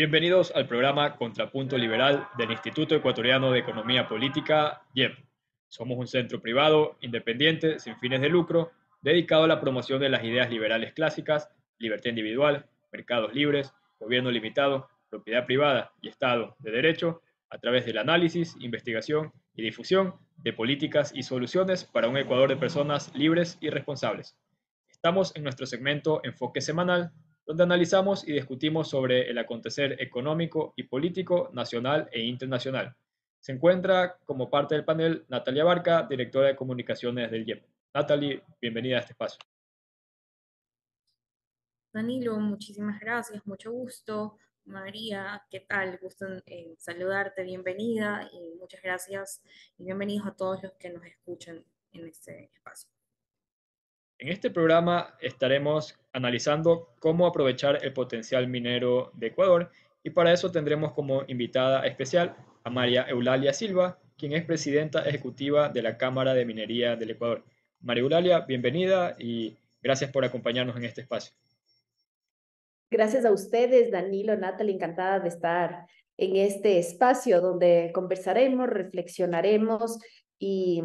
Bienvenidos al programa Contrapunto Liberal del Instituto Ecuatoriano de Economía Política, IEP. Somos un centro privado, independiente, sin fines de lucro, dedicado a la promoción de las ideas liberales clásicas, libertad individual, mercados libres, gobierno limitado, propiedad privada y Estado de Derecho, a través del análisis, investigación y difusión de políticas y soluciones para un Ecuador de personas libres y responsables. Estamos en nuestro segmento Enfoque Semanal, donde analizamos y discutimos sobre el acontecer económico y político nacional e internacional. Se encuentra como parte del panel Natalia Barca, directora de comunicaciones del IEP. Natalie, bienvenida a este espacio. Danilo, muchísimas gracias, mucho gusto. María, ¿qué tal? Gusto en saludarte, bienvenida y muchas gracias y bienvenidos a todos los que nos escuchan en este espacio. En este programa estaremos analizando cómo aprovechar el potencial minero de Ecuador y para eso tendremos como invitada especial a María Eulalia Silva, quien es presidenta ejecutiva de la Cámara de Minería del Ecuador. María Eulalia, bienvenida y gracias por acompañarnos en este espacio. Gracias a ustedes, Danilo, Natalie, encantada de estar en este espacio donde conversaremos, reflexionaremos y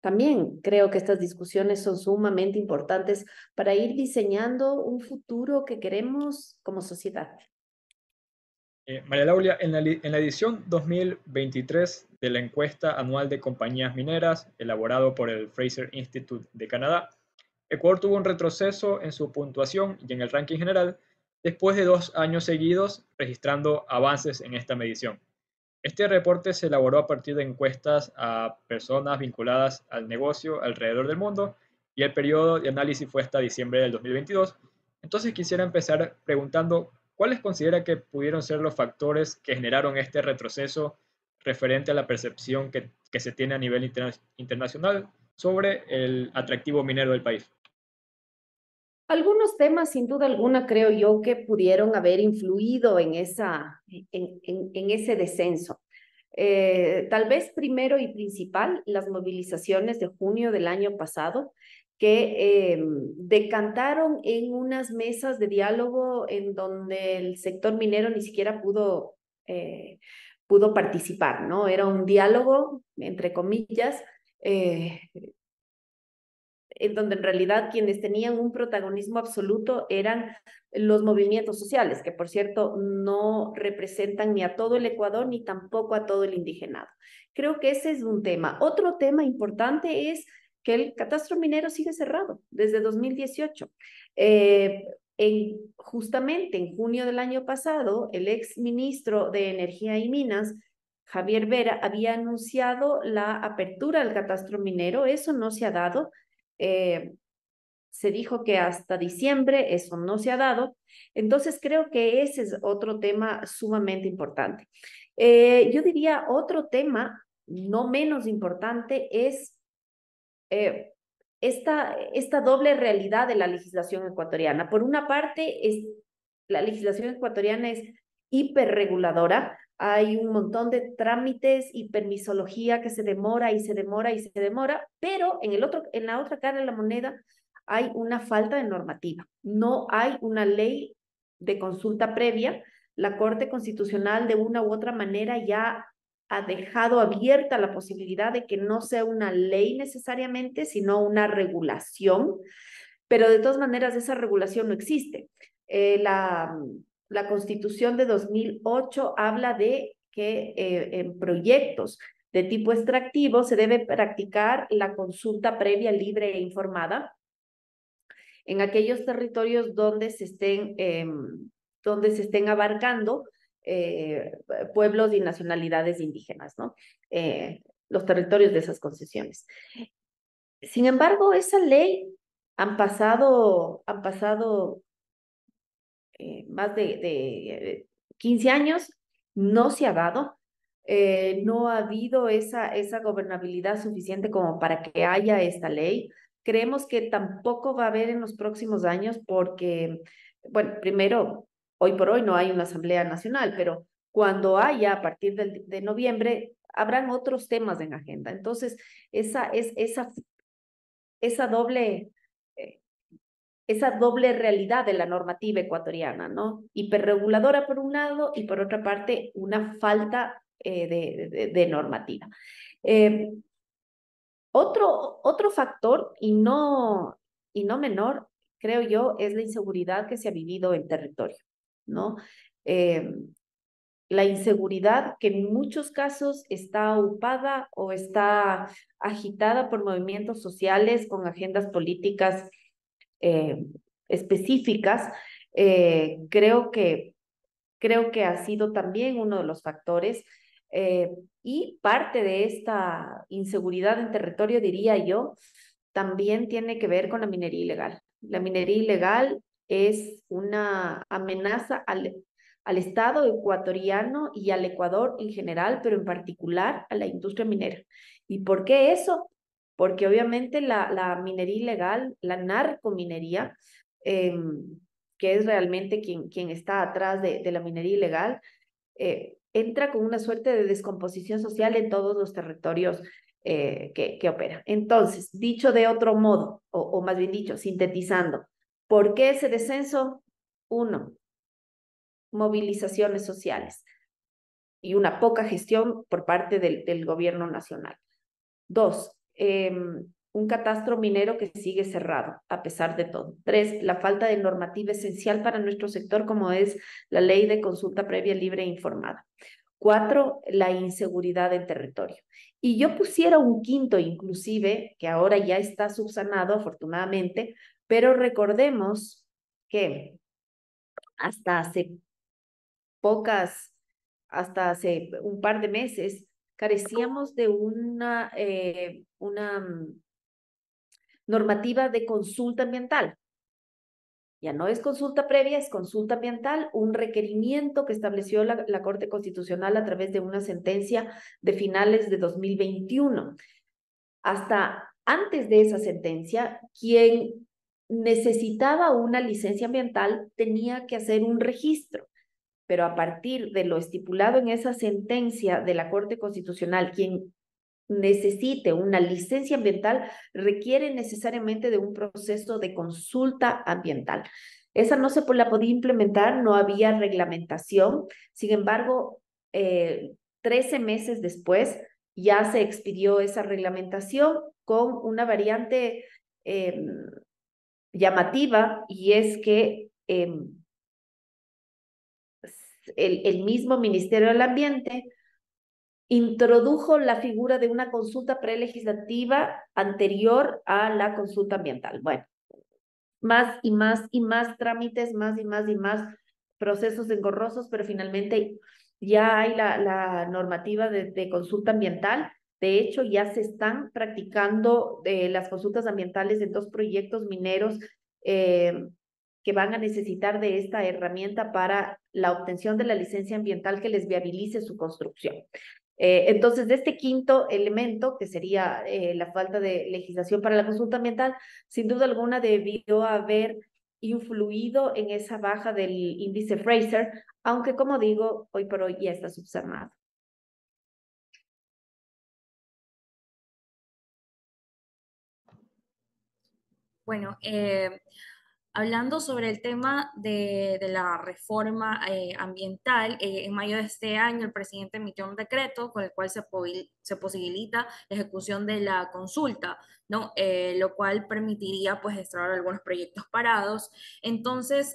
también creo que estas discusiones son sumamente importantes para ir diseñando un futuro que queremos como sociedad. Eh, María Laura, en la, en la edición 2023 de la encuesta anual de compañías mineras, elaborado por el Fraser Institute de Canadá, Ecuador tuvo un retroceso en su puntuación y en el ranking general después de dos años seguidos registrando avances en esta medición. Este reporte se elaboró a partir de encuestas a personas vinculadas al negocio alrededor del mundo y el periodo de análisis fue hasta diciembre del 2022. Entonces quisiera empezar preguntando cuáles considera que pudieron ser los factores que generaron este retroceso referente a la percepción que, se tiene a nivel internacional sobre el atractivo minero del país. Algunos temas, sin duda alguna, creo yo que pudieron haber influido en, esa, ese descenso. Eh, tal vez primero y principal, las movilizaciones de junio del año pasado, que eh, decantaron en unas mesas de diálogo en donde el sector minero ni siquiera pudo, eh, pudo participar, ¿no? Era un diálogo, entre comillas, en donde en realidad quienes tenían un protagonismo absoluto eran los movimientos sociales, que por cierto no representan ni a todo el Ecuador ni tampoco a todo el indigenado. Creo que ese es un tema. Otro tema importante es que el catastro minero sigue cerrado desde 2018. Eh, en, justamente en junio del año pasado, el ex ministro de Energía y Minas, Javier Vera, había anunciado la apertura del catastro minero. Eso no se ha dado. Eh, se dijo que hasta diciembre eso no se ha dado. Entonces creo que ese es otro tema sumamente importante. Eh, yo diría otro tema no menos importante es eh, esta, esta doble realidad de la legislación ecuatoriana. Por una parte, es, la legislación ecuatoriana es hiperreguladora, hay un montón de trámites y permisología que se demora y se demora y se demora, pero en, el otro, en la otra cara de la moneda hay una falta de normativa. No hay una ley de consulta previa. La Corte Constitucional de una u otra manera ya ha dejado abierta la posibilidad de que no sea una ley necesariamente, sino una regulación, pero de todas maneras esa regulación no existe. Eh, la, la Constitución de 2008 habla de que eh, en proyectos de tipo extractivo se debe practicar la consulta previa, libre e informada en aquellos territorios donde se estén, em, donde se estén abarcando eh, pueblos y nacionalidades indígenas, ¿no? Eh, los territorios de esas concesiones. Sin embargo, esa ley han pasado, han pasado eh, más de, 15 años, no se ha dado. Eh, no ha habido esa, esa gobernabilidad suficiente como para que haya esta ley. Creemos que tampoco va a haber en los próximos años porque, bueno, primero, hoy por hoy no hay una Asamblea Nacional, pero cuando haya, a partir de, noviembre, habrán otros temas en agenda. Entonces, esa, es, esa, esa doble esa doble realidad de la normativa ecuatoriana, ¿no? Hiperreguladora por un lado y por otra parte una falta eh, de, normativa. Eh, otro, otro factor, y no, y no menor, creo yo, es la inseguridad que se ha vivido en territorio, ¿no? Eh, la inseguridad que en muchos casos está ocupada o está agitada por movimientos sociales con agendas políticas eh, específicas, eh, creo, que, creo que ha sido también uno de los factores. Eh, y parte de esta inseguridad en territorio, diría yo, también tiene que ver con la minería ilegal. La minería ilegal es una amenaza al, al Estado ecuatoriano y al Ecuador en general, pero en particular a la industria minera. ¿Y por qué eso? Porque obviamente la, la minería ilegal, la narcominería, em, que es realmente quien, quien está atrás de, de la minería ilegal, eh, entra con una suerte de descomposición social en todos los territorios eh, que, que opera. Entonces, dicho de otro modo, o, o más bien dicho, sintetizando, ¿por qué ese descenso? Uno, movilizaciones sociales y una poca gestión por parte del, del gobierno nacional. Dos, Em, un catastro minero que sigue cerrado, a pesar de todo. Tres, la falta de normativa esencial para nuestro sector, como es la ley de consulta previa libre e informada. Cuatro, la inseguridad del territorio. Y yo pusiera un quinto, inclusive, que ahora ya está subsanado, afortunadamente, pero recordemos que hasta hace pocas, hasta hace un par de meses, carecíamos de una, eh, una mm, normativa de consulta ambiental. Ya no es consulta previa, es consulta ambiental, un requerimiento que estableció la, la, Corte Constitucional a través de una sentencia de finales de 2021. Hasta antes de esa sentencia, quien necesitaba una licencia ambiental tenía que hacer un registro pero a partir de lo estipulado en esa sentencia de la Corte Constitucional, quien necesite una licencia ambiental requiere necesariamente de un proceso de consulta ambiental. Esa no se la podía implementar, no había reglamentación. Sin embargo, eh, 13 meses después ya se expidió esa reglamentación con una variante eh, llamativa y es que eh, el, mismo Ministerio del Ambiente introdujo la figura de una consulta prelegislativa anterior a la consulta ambiental. Bueno, más y más y más trámites, más y más y más procesos engorrosos, pero finalmente ya hay la, la normativa de, consulta ambiental. De hecho, ya se están practicando eh, las consultas ambientales en dos proyectos mineros eh, que van a necesitar de esta herramienta para la obtención de la licencia ambiental que les viabilice su construcción. Eh, entonces, de este quinto elemento, que sería eh, la falta de legislación para la consulta ambiental, sin duda alguna debió haber influido en esa baja del índice Fraser, aunque como digo, hoy por hoy ya está subsanado. Bueno, eh, Hablando sobre el tema de, la reforma eh, ambiental, eh, en mayo de este año el presidente emitió un decreto con el cual se, se posibilita la ejecución de la consulta, ¿no? Eh, lo cual permitiría pues extraer algunos proyectos parados. Entonces,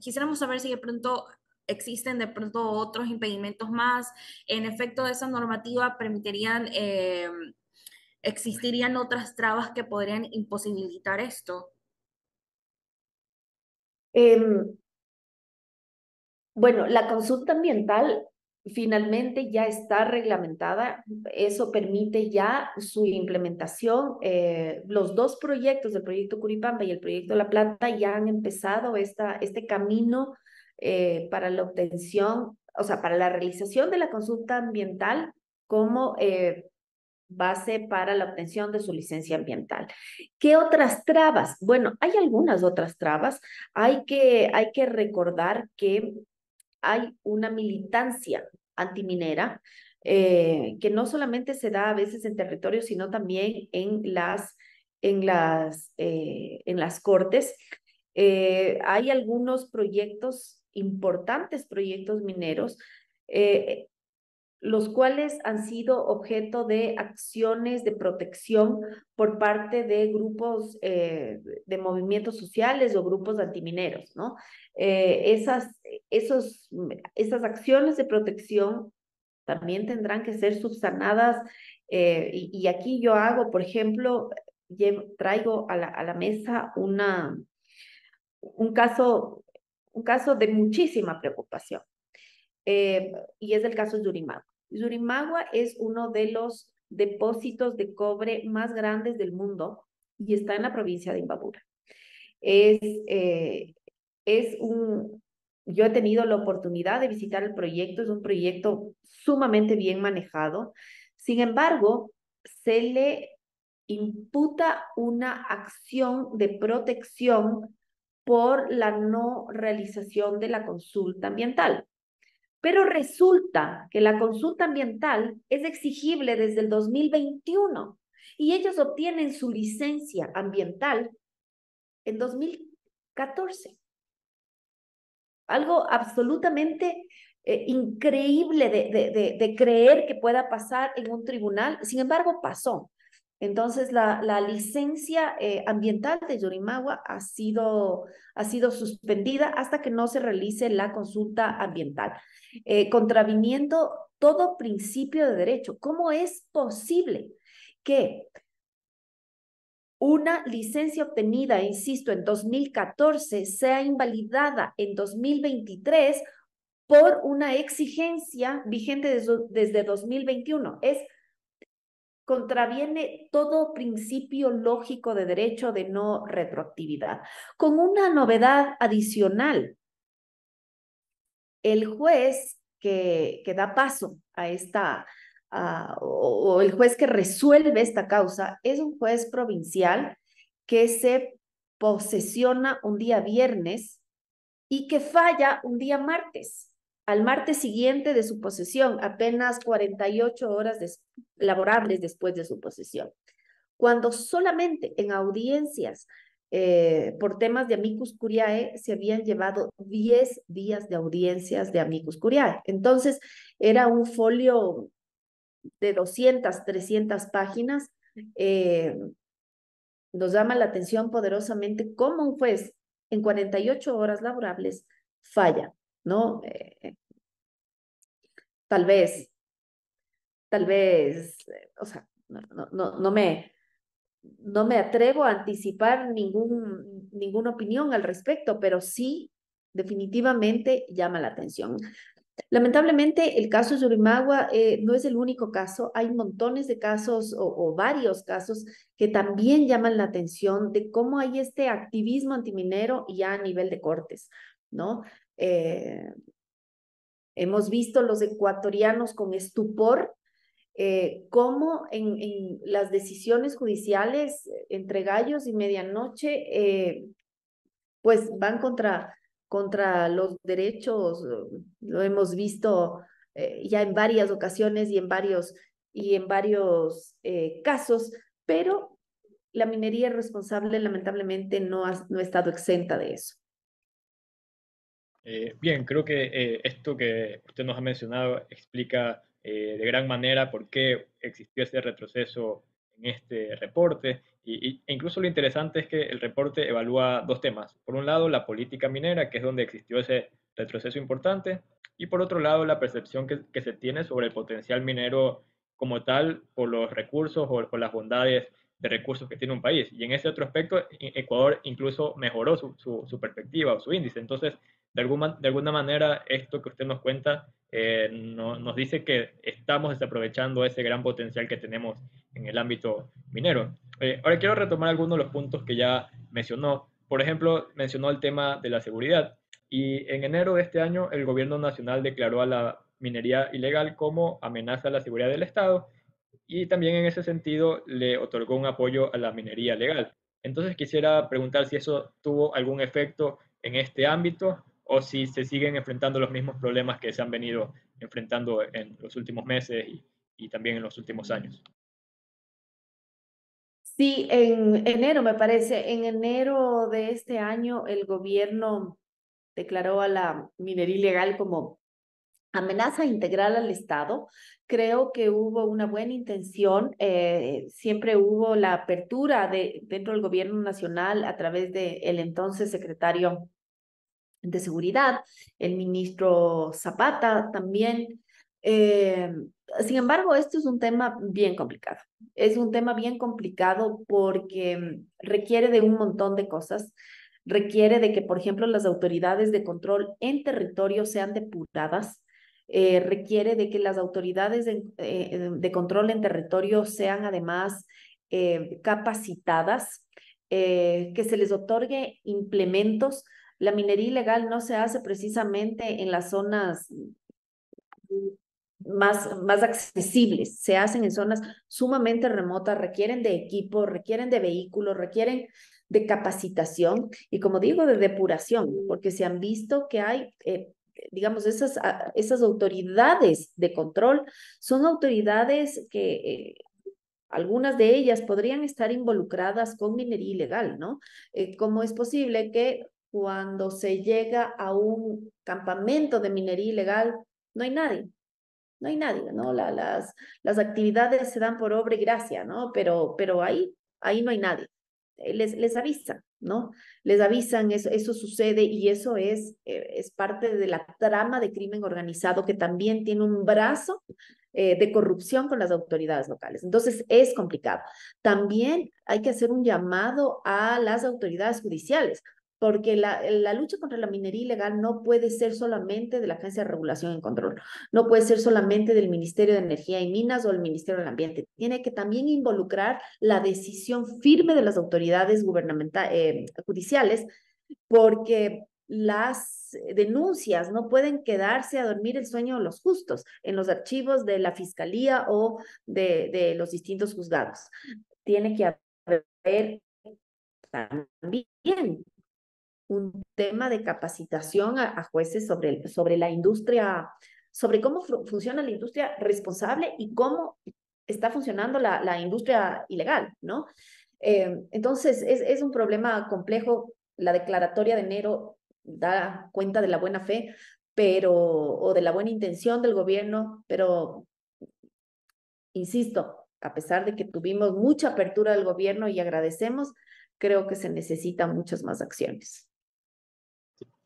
quisiéramos saber si de pronto existen de pronto otros impedimentos más. En efecto, esa normativa permitirían, existirían otras trabas que podrían imposibilitar esto. Em, bueno, la consulta ambiental finalmente ya está reglamentada, eso permite ya su implementación. Eh, los dos proyectos, el proyecto Curipamba y el proyecto La Plata, ya han empezado esta, este camino eh, para la obtención, o sea, para la realización de la consulta ambiental como eh, base para la obtención de su licencia ambiental. ¿Qué otras trabas? Bueno, hay algunas otras trabas. Hay que, hay que recordar que hay una militancia antiminera eh, que no solamente se da a veces en territorio, sino también en las, en las, eh, en las cortes. Eh, hay algunos proyectos, importantes proyectos mineros, los cuales han sido objeto de acciones de protección por parte de grupos eh, de movimientos sociales o grupos antimineros, ¿no? esas, esos, esas acciones de protección también tendrán que ser subsanadas y, y, aquí yo hago, por ejemplo, traigo a la, a la mesa una, un caso, un caso de muchísima preocupación. Eh, y es el caso de Yurimagua. Es uno de los depósitos de cobre más grandes del mundo y está en la provincia de Imbabura. Es, eh, es un, yo he tenido la oportunidad de visitar el proyecto, es un proyecto sumamente bien manejado. Sin embargo, se le imputa una acción de protección por la no realización de la consulta ambiental. Pero resulta que la consulta ambiental es exigible desde el 2021 y ellos obtienen su licencia ambiental en 2014. Algo absolutamente eh, increíble de, de, creer que pueda pasar en un tribunal. Sin embargo, pasó. Entonces, la, licencia eh, ambiental de Yorimagua ha sido, ha sido suspendida hasta que no se realice la consulta ambiental, eh, contraviniendo todo principio de derecho. ¿Cómo es posible que una licencia obtenida, insisto, en 2014 sea invalidada en 2023 por una exigencia vigente desde, desde 2021? Es contraviene todo principio lógico de derecho de no retroactividad, con una novedad adicional. El juez que, que da paso a esta, o, el juez que resuelve esta causa, es un juez provincial que se posesiona un día viernes y que falla un día martes al martes siguiente de su posesión, apenas 48 horas laborables después de su posesión. Cuando solamente en audiencias eh, por temas de amicus curiae se habían llevado 10 días de audiencias de amicus curiae. Entonces, era un folio de 200, 300 páginas. Eh, nos llama la atención poderosamente cómo un juez en 48 horas laborables falla ¿no? Eh, tal vez, tal vez, o sea, no, no, no, me, no me atrevo a anticipar ningún, ninguna opinión al respecto, pero sí definitivamente llama la atención. Lamentablemente, el caso Yurimagua eh, no es el único caso. Hay montones de casos o, varios casos que también llaman la atención de cómo hay este activismo antiminero ya a nivel de cortes, ¿no? Eh, hemos visto los ecuatorianos con estupor eh, cómo en, las decisiones judiciales entre gallos y medianoche, eh, pues van contra, contra los derechos, lo hemos visto ya en varias ocasiones y en varios, y en varios casos, pero la minería responsable lamentablemente no ha, no ha estado exenta de eso. Eh, bien, creo que eh, esto que usted nos ha mencionado explica eh, de gran manera por qué existió ese retroceso en este reporte. Y, e incluso lo interesante es que el reporte evalúa dos temas. Por un lado, la política minera, que es donde existió ese retroceso importante, y por otro lado, la percepción que, que se tiene sobre el potencial minero como tal por los recursos o por las bondades de recursos que tiene un país. Y en ese otro aspecto, Ecuador incluso mejoró su, su, su perspectiva o su índice. Entonces, de alguna, de alguna manera, esto que usted nos cuenta eh, nos dice que estamos desaprovechando ese gran potencial que tenemos en el ámbito minero. Eh, ahora quiero retomar algunos de los puntos que ya mencionó. Por ejemplo, mencionó el tema de la seguridad. Y en enero de este año, el gobierno nacional declaró a la minería ilegal como amenaza a la seguridad del Estado y también en ese sentido le otorgó un apoyo a la minería legal. Entonces quisiera preguntar si eso tuvo algún efecto en este ámbito o si se siguen enfrentando los mismos problemas que se han venido enfrentando en los últimos meses y, también en los últimos años. Sí, en enero me parece, en enero de este año el gobierno declaró a la minería ilegal como amenaza integral al Estado. Creo que hubo una buena intención, eh, siempre hubo la apertura de, dentro del gobierno nacional a través del el entonces secretario de Seguridad, el ministro Zapata también. Eh, sin embargo, esto es un tema bien complicado. Es un tema bien complicado porque requiere de un montón de cosas. Requiere de que, por ejemplo, las autoridades de control en territorio sean depuradas. Eh, requiere de que las autoridades de, eh, de, control en territorio sean además capacitadas, que se les otorgue implementos la minería ilegal no se hace precisamente en las zonas más, más accesibles, se hacen en zonas sumamente remotas, requieren de equipo, requieren de vehículos, requieren de capacitación y como digo, de depuración, porque se han visto que hay, eh, digamos, esas, esas autoridades de control son autoridades que... Eh, algunas de ellas podrían estar involucradas con minería ilegal, ¿no? Eh, ¿Cómo es posible que cuando se llega a un campamento de minería ilegal, no hay nadie, no hay nadie, ¿no? La, las, las actividades se dan por obra y gracia, ¿no? Pero, pero ahí, ahí no hay nadie. Eh, les, les avisan, ¿no? Les avisan, eso, eso sucede y eso es, eh, es parte de la trama de crimen organizado que también tiene un brazo eh, de corrupción con las autoridades locales. Entonces, es complicado. También hay que hacer un llamado a las autoridades judiciales porque la, la, lucha contra la minería ilegal no puede ser solamente de la Agencia de Regulación y Control, no puede ser solamente del Ministerio de Energía y Minas o el Ministerio del Ambiente, tiene que también involucrar la decisión firme de las autoridades gubernamentales, eh, judiciales, porque las denuncias no pueden quedarse a dormir el sueño de los justos en los archivos de la Fiscalía o de, de los distintos juzgados. Tiene que haber también un tema de capacitación a, jueces sobre, sobre la industria, sobre cómo funciona la industria responsable y cómo está funcionando la, la industria ilegal, ¿no? Eh, entonces, es, es un problema complejo. La declaratoria de enero da cuenta de la buena fe, pero, o de la buena intención del gobierno, pero, insisto, a pesar de que tuvimos mucha apertura del gobierno y agradecemos, creo que se necesitan muchas más acciones.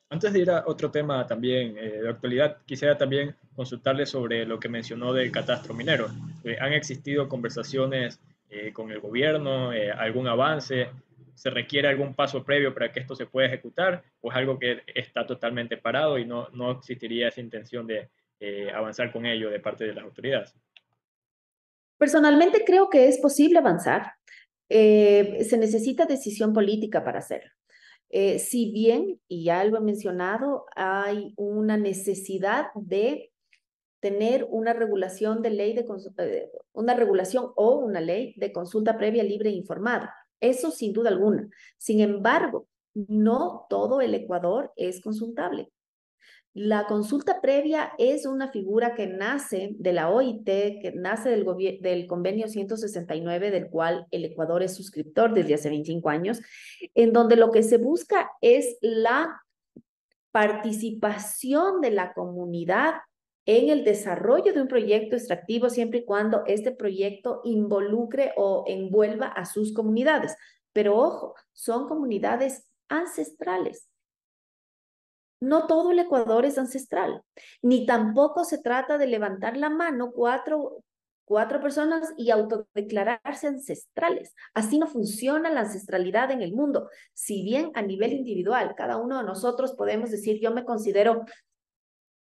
Antes de ir a otro tema también eh, de actualidad, quisiera también consultarle sobre lo que mencionó del catastro minero. Eh, ¿Han existido conversaciones eh, con el gobierno, algún avance? ¿Se requiere algún paso previo para que esto se pueda ejecutar? ¿O es algo que está totalmente parado y no, no existiría esa intención de avanzar con ello de parte de las autoridades? Personalmente creo que es posible avanzar. se necesita decisión política para hacerlo. Eh, si bien, y ya lo he mencionado, hay una necesidad de tener una regulación de ley de eh, una regulación o una ley de consulta previa libre e informada. Eso sin duda alguna. Sin embargo, no todo el Ecuador es consultable. La consulta previa es una figura que nace de la OIT, que nace del, del, convenio 169, del cual el Ecuador es suscriptor desde hace 25 años, en donde lo que se busca es la participación de la comunidad en el desarrollo de un proyecto extractivo siempre y cuando este proyecto involucre o envuelva a sus comunidades. Pero ojo, son comunidades ancestrales no todo el Ecuador es ancestral, ni tampoco se trata de levantar la mano cuatro, cuatro personas y autodeclararse ancestrales. Así no funciona la ancestralidad en el mundo. Si bien a nivel individual, cada uno de nosotros podemos decir, yo me considero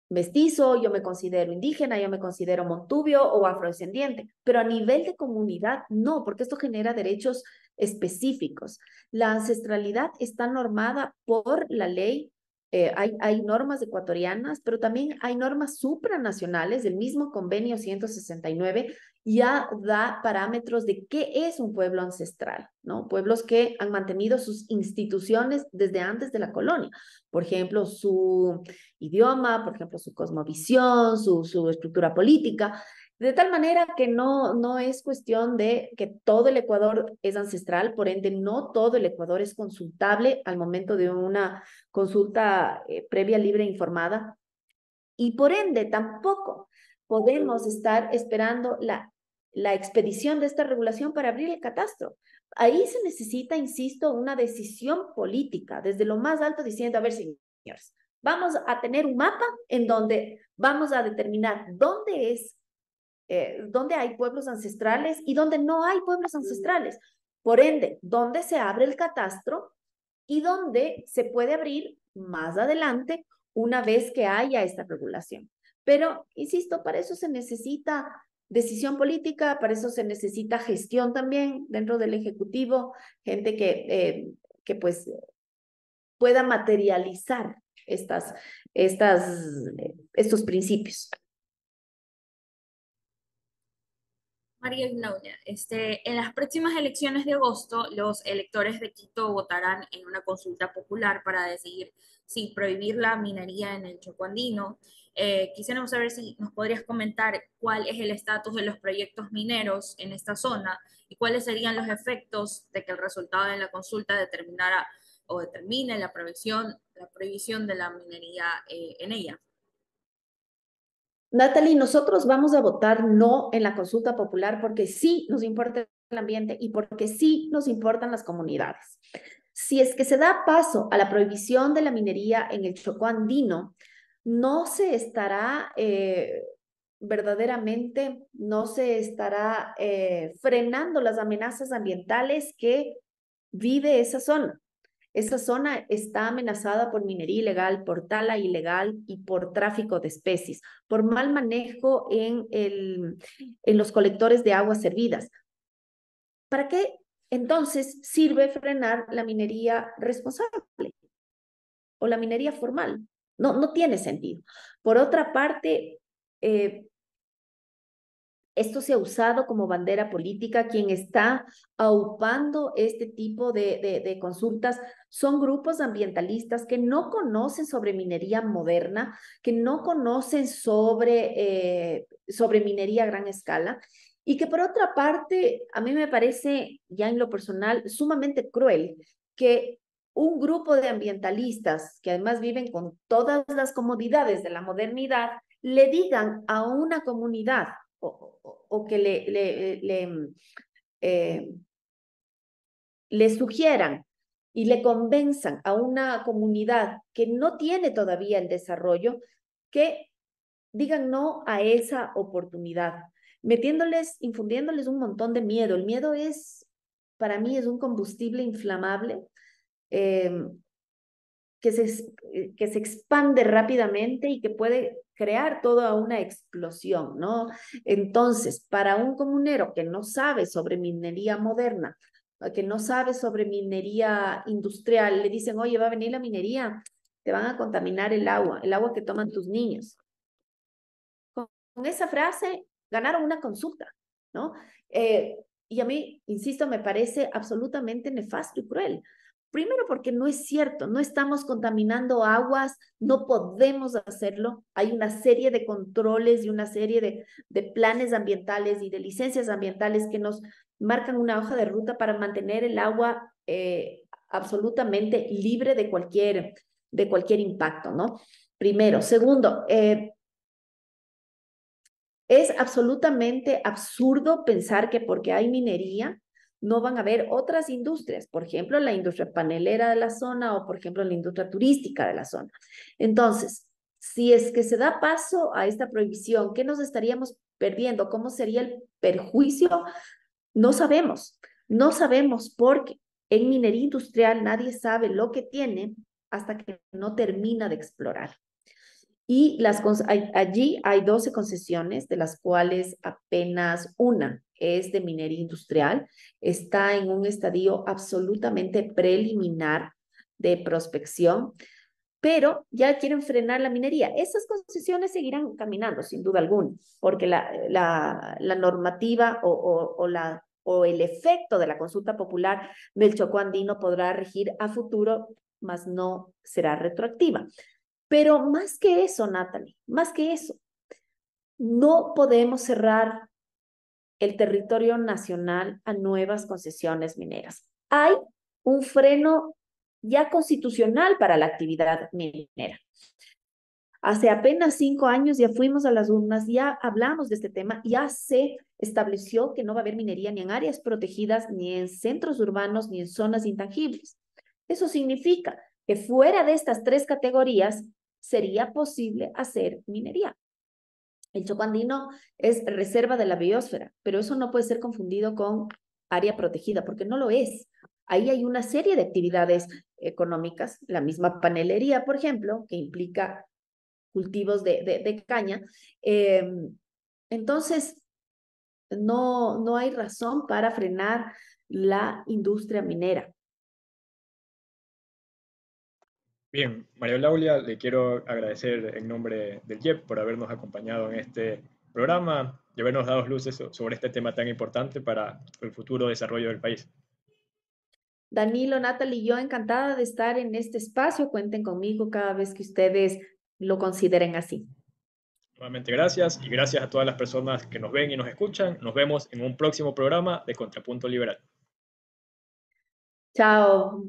mestizo, yo me considero indígena, yo me considero montubio o afrodescendiente, pero a nivel de comunidad no, porque esto genera derechos específicos. La ancestralidad está normada por la ley eh, hay, hay, normas ecuatorianas, pero también hay normas supranacionales del mismo convenio 169, ya da parámetros de qué es un pueblo ancestral, ¿no? Pueblos que han mantenido sus instituciones desde antes de la colonia. Por ejemplo, su idioma, por ejemplo, su cosmovisión, su, su estructura política. De tal manera que no, no es cuestión de que todo el Ecuador es ancestral, por ende no todo el Ecuador es consultable al momento de una consulta eh, previa, libre informada. Y por ende tampoco podemos estar esperando la, la expedición de esta regulación para abrir el catastro. Ahí se necesita, insisto, una decisión política desde lo más alto diciendo, a ver, señores, vamos a tener un mapa en donde vamos a determinar dónde es eh, donde hay pueblos ancestrales y donde no hay pueblos ancestrales. Por ende, donde se abre el catastro y donde se puede abrir más adelante una vez que haya esta regulación. Pero, insisto, para eso se necesita decisión política, para eso se necesita gestión también dentro del Ejecutivo, gente que, eh, que pues pueda materializar estas, estas, estos principios. María Ignacia, este, en las próximas elecciones de agosto, los electores de Quito votarán en una consulta popular para decidir si prohibir la minería en el Chocoandino. Eh, quisiéramos saber si nos podrías comentar cuál es el estatus de los proyectos mineros en esta zona y cuáles serían los efectos de que el resultado de la consulta determinara o determine la prohibición, la prohibición de la minería eh, en ella. Natalie, nosotros vamos a votar no en la consulta popular porque sí nos importa el ambiente y porque sí nos importan las comunidades. Si es que se da paso a la prohibición de la minería en el Chocó andino, no se estará eh, verdaderamente, no se estará eh, frenando las amenazas ambientales que vive esa zona. Esa zona está amenazada por minería ilegal, por tala ilegal y por tráfico de especies, por mal manejo en, el, en los colectores de aguas servidas. ¿Para qué entonces sirve frenar la minería responsable o la minería formal? No, no tiene sentido. Por otra parte, eh, esto se ha usado como bandera política. Quien está aupando este tipo de, consultas son grupos ambientalistas que no conocen sobre minería moderna, que no conocen sobre, eh, sobre minería a gran escala y que por otra parte, a mí me parece ya en lo personal sumamente cruel que un grupo de ambientalistas que además viven con todas las comodidades de la modernidad le digan a una comunidad o, que le, le, le, eh, le sugieran y le convenzan a una comunidad que no tiene todavía el desarrollo, que digan no a esa oportunidad, metiéndoles, infundiéndoles un montón de miedo. El miedo es, para mí, es un combustible inflamable eh, que, se, que se expande rápidamente y que puede crear toda una explosión, ¿no? Entonces, para un comunero que no sabe sobre minería moderna, que no sabe sobre minería industrial, le dicen, oye, va a venir la minería, te van a contaminar el agua, el agua que toman tus niños. Con, esa frase ganaron una consulta, ¿no? Eh, y a mí, insisto, me parece absolutamente nefasto y cruel, Primero porque no es cierto, no estamos contaminando aguas, no podemos hacerlo. Hay una serie de controles y una serie de, planes ambientales y de licencias ambientales que nos marcan una hoja de ruta para mantener el agua eh, absolutamente libre de cualquier, de cualquier impacto, ¿no? Primero. Segundo, eh, es absolutamente absurdo pensar que porque hay minería, no van a haber otras industrias, por ejemplo, la industria panelera de la zona o, por ejemplo, la industria turística de la zona. Entonces, si es que se da paso a esta prohibición, ¿qué nos estaríamos perdiendo? ¿Cómo sería el perjuicio? No sabemos, no sabemos porque en minería industrial nadie sabe lo que tiene hasta que no termina de explorar. Y las, allí hay 12 concesiones, de las cuales apenas una es de minería industrial, está en un estadio absolutamente preliminar de prospección, pero ya quieren frenar la minería. Esas concesiones seguirán caminando, sin duda alguna, porque la, la, normativa o, o, la, o el efecto de la consulta popular del Chocó Andino podrá regir a futuro, mas no será retroactiva. Pero más que eso, Natalie, más que eso, no podemos cerrar el territorio nacional a nuevas concesiones mineras. Hay un freno ya constitucional para la actividad minera. Hace apenas cinco años ya fuimos a las urnas, ya hablamos de este tema, ya se estableció que no va a haber minería ni en áreas protegidas, ni en centros urbanos, ni en zonas intangibles. Eso significa que fuera de estas tres categorías sería posible hacer minería. El chocandino es reserva de la biosfera, pero eso no puede ser confundido con área protegida, porque no lo es. Ahí hay una serie de actividades económicas, la misma panelería, por ejemplo, que implica cultivos de, caña. Em, entonces, no, no hay razón para frenar la industria minera. Bien, María Laulia, le quiero agradecer en nombre del IEP por habernos acompañado en este programa y habernos dado luces sobre este tema tan importante para el futuro desarrollo del país. Danilo, Natalie y yo encantada de estar en este espacio. Cuenten conmigo cada vez que ustedes lo consideren así. Nuevamente gracias y gracias a todas las personas que nos ven y nos escuchan. Nos vemos en un próximo programa de Contrapunto Liberal. Chao.